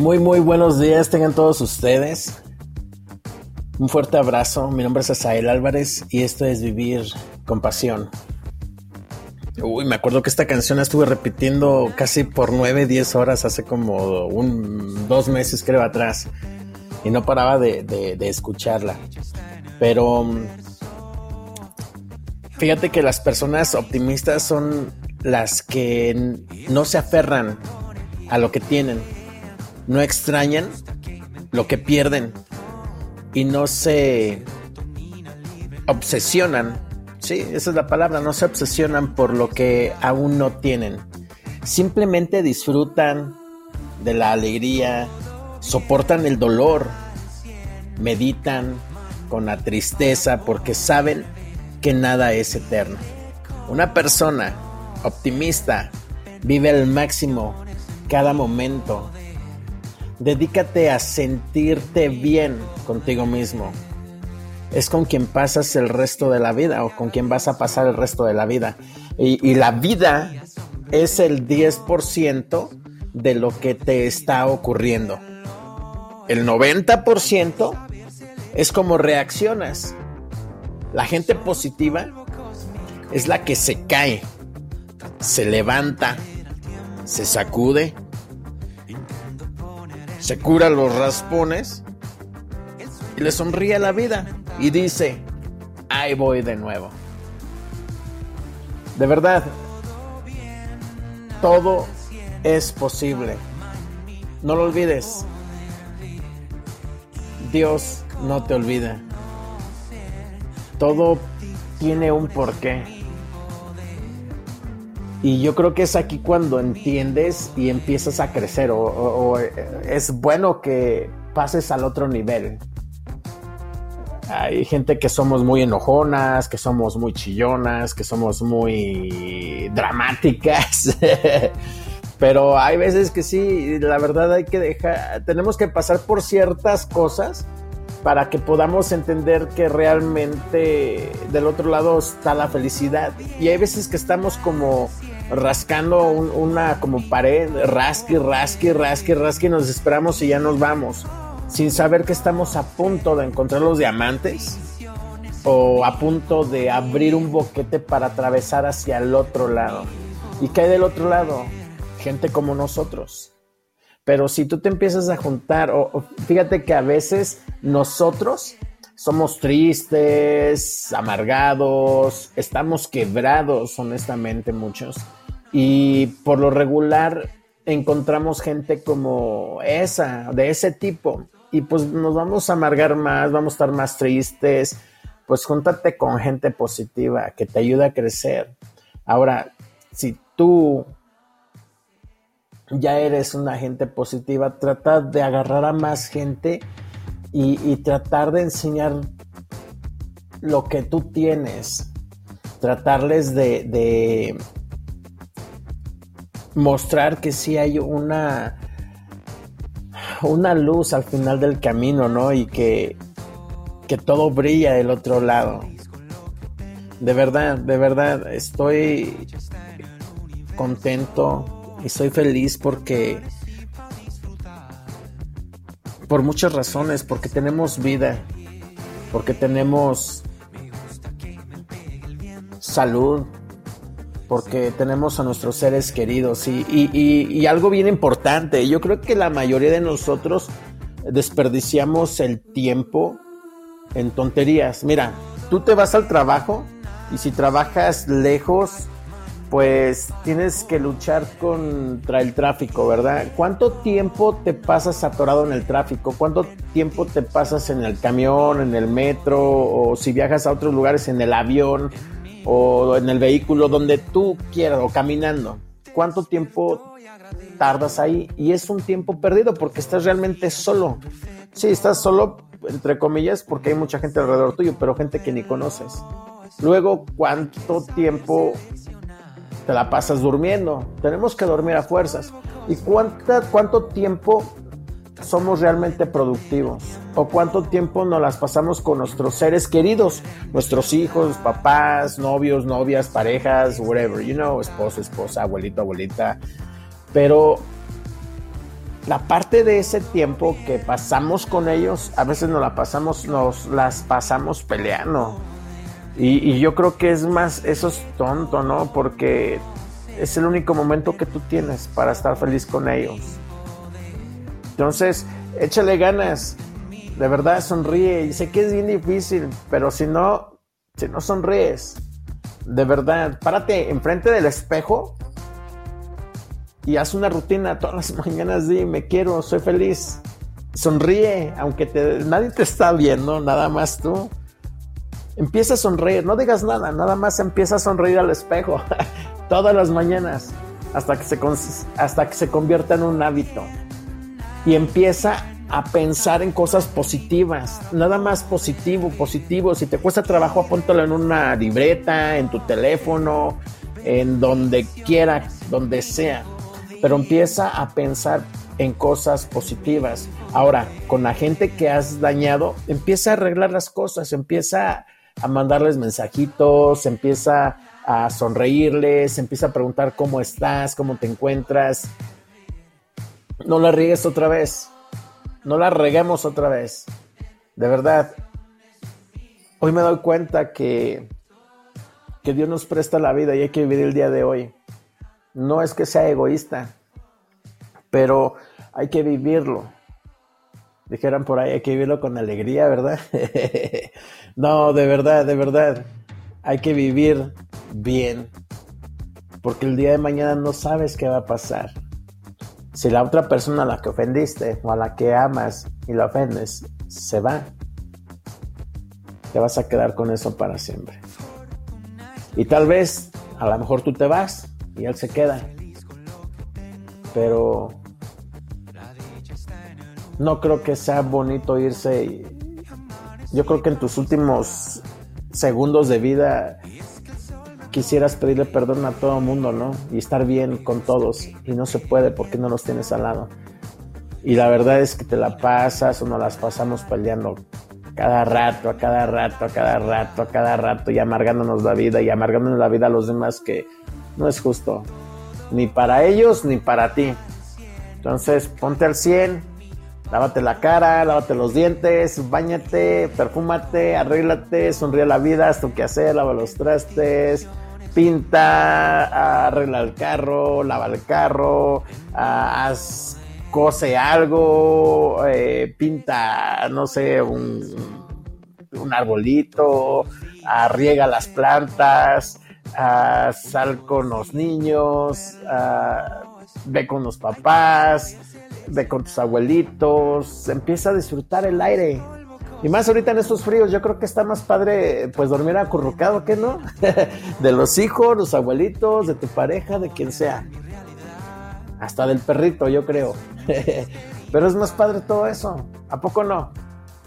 Muy, muy buenos días tengan todos ustedes. Un fuerte abrazo. Mi nombre es Asael Álvarez y esto es Vivir con Pasión. Uy, me acuerdo que esta canción la estuve repitiendo casi por 9, 10 horas hace como un, dos meses creo atrás y no paraba de, de escucharla. Pero fíjate que las personas optimistas son las que no se aferran a lo que tienen no extrañan lo que pierden y no se obsesionan, sí, esa es la palabra, no se obsesionan por lo que aún no tienen. Simplemente disfrutan de la alegría, soportan el dolor, meditan con la tristeza porque saben que nada es eterno. Una persona optimista vive al máximo cada momento Dedícate a sentirte bien contigo mismo. Es con quien pasas el resto de la vida o con quien vas a pasar el resto de la vida. Y, la vida es el 10% de lo que te está ocurriendo. El 90% es como reaccionas. La gente positiva es la que se cae, se levanta, se sacude se cura los raspones y le sonríe la vida y dice, ahí voy de nuevo. De verdad, todo es posible. No lo olvides. Dios no te olvida. Todo tiene un porqué. Y yo creo que es aquí cuando entiendes y empiezas a crecer o, es bueno que pases al otro nivel. Hay gente que somos muy enojonas, que somos muy chillonas, que somos muy dramáticas. Pero hay veces que sí, la verdad hay que dejar, tenemos que pasar por ciertas cosas para que podamos entender que realmente del otro lado está la felicidad. Y hay veces que estamos como rascando una como pared, rasque, rasque, rasque, rasque, nos esperamos y ya nos vamos, sin saber que estamos a punto de encontrar los diamantes o a punto de abrir un boquete para atravesar hacia el otro lado. ¿Y qué hay del otro lado? Gente como nosotros. Pero si tú te empiezas a juntar, o, fíjate que a veces nosotros somos tristes, amargados, estamos quebrados, honestamente, muchos. Y por lo regular encontramos gente como esa, de ese tipo. Y pues nos vamos a amargar más, vamos a estar más tristes. Pues júntate con gente positiva que te ayuda a crecer. Ahora, si tú ya eres una gente positiva, trata de agarrar a más gente y, tratar de enseñar lo que tú tienes. Tratarles de mostrar que sí hay una una luz al final del camino, ¿no? Y que, que todo brilla del otro lado. De verdad, de verdad, estoy contento y soy feliz porque por muchas razones, porque tenemos vida, porque tenemos salud, porque tenemos a nuestros seres queridos y, algo bien importante, yo creo que la mayoría de nosotros desperdiciamos el tiempo en tonterías. Mira, tú te vas al trabajo y si trabajas lejos, pues tienes que luchar contra el tráfico, ¿verdad? ¿Cuánto tiempo te pasas atorado en el tráfico? ¿Cuánto tiempo te pasas en el camión, en el metro o si viajas a otros lugares en el avión? O en el vehículo donde tú quieras o caminando. ¿Cuánto tiempo tardas ahí? Y es un tiempo perdido porque estás realmente solo. Sí, estás solo, entre comillas, porque hay mucha gente alrededor tuyo, pero gente que ni conoces. Luego, ¿cuánto tiempo te la pasas durmiendo? Tenemos que dormir a fuerzas. ¿Y cuánta, cuánto tiempo somos realmente productivos o cuánto tiempo nos las pasamos con nuestros seres queridos, nuestros hijos, papás, novios, novias, parejas, whatever, you know, esposo, esposa, abuelito, abuelita. Pero la parte de ese tiempo que pasamos con ellos, a veces nos la pasamos, nos las pasamos peleando. Y, y, yo creo que es más, eso es tonto, ¿no? Porque es el único momento que tú tienes para estar feliz con ellos. Entonces, échale ganas. De verdad, sonríe. Y sé que es bien difícil, pero si no, si no sonríes, de verdad, párate enfrente del espejo y haz una rutina todas las mañanas. Di, me quiero, soy feliz. Sonríe, aunque te, nadie te está viendo, nada más tú. Empieza a sonreír, no digas nada, nada más empieza a sonreír al espejo todas las mañanas hasta que se, hasta que se convierta en un hábito. Y empieza a pensar en cosas positivas, nada más positivo, positivo. Si te cuesta trabajo, apóntalo en una libreta, en tu teléfono, en donde quiera, donde sea. Pero empieza a pensar en cosas positivas. Ahora, con la gente que has dañado, empieza a arreglar las cosas, empieza a mandarles mensajitos, empieza a sonreírles, empieza a preguntar cómo estás, cómo te encuentras. No la riegues otra vez no la reguemos otra vez. De verdad, hoy me doy cuenta que, que Dios nos presta la vida y hay que vivir el día de hoy. No es que sea egoísta, pero hay que vivirlo. Dijeran por ahí, hay que vivirlo con alegría, ¿verdad? no, de verdad, de verdad. Hay que vivir bien. Porque el día de mañana no sabes qué va a pasar. Si la otra persona a la que ofendiste o a la que amas y la ofendes se va, te vas a quedar con eso para siempre. Y tal vez, a lo mejor tú te vas y él se queda. Pero no creo que sea bonito irse. yo creo que en tus últimos segundos de vida quisieras pedirle perdón a todo el mundo, ¿no? Y estar bien con todos. Y no se puede porque no los tienes al lado. Y la verdad es que te la pasas o nos las pasamos peleando cada rato, a cada rato, a cada rato, a cada rato y amargándonos la vida y amargándonos la vida a los demás que no es justo. Ni para ellos ni para ti. Entonces ponte al 100, lávate la cara, lávate los dientes, bañate, perfúmate, arréglate, sonríe la vida, haz tu hacer, lava los trastes, pinta, arregla el carro, lava el carro, haz, cose algo, eh, pinta, no sé, un, un arbolito, riega las plantas, sal con los niños, ve con los papás, ve con tus abuelitos, empieza a disfrutar el aire, y más ahorita en estos fríos, yo creo que está más padre pues dormir acurrucado, ¿qué no? de los hijos, los abuelitos, de tu pareja, de quien sea. Hasta del perrito, yo creo. Pero es más padre todo eso. ¿A poco no?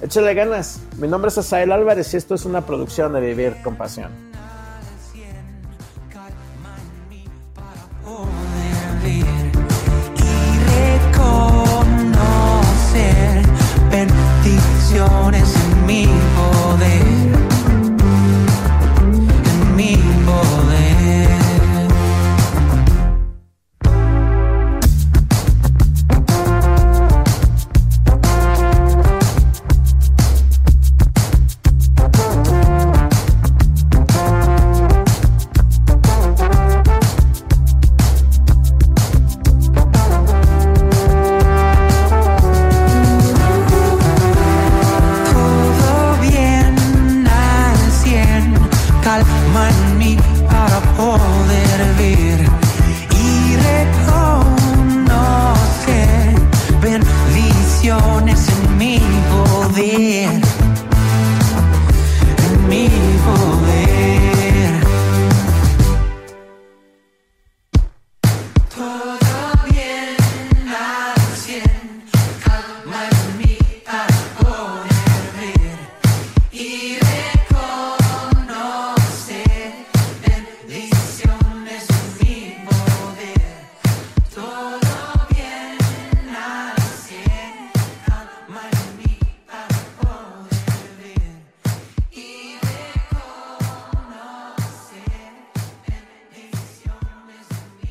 Échale ganas. Mi nombre es Asael Álvarez y esto es una producción de Vivir con Pasión.